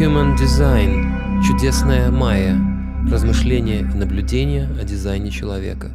Human Design. Чудесная майя. Размышления и наблюдения о дизайне человека.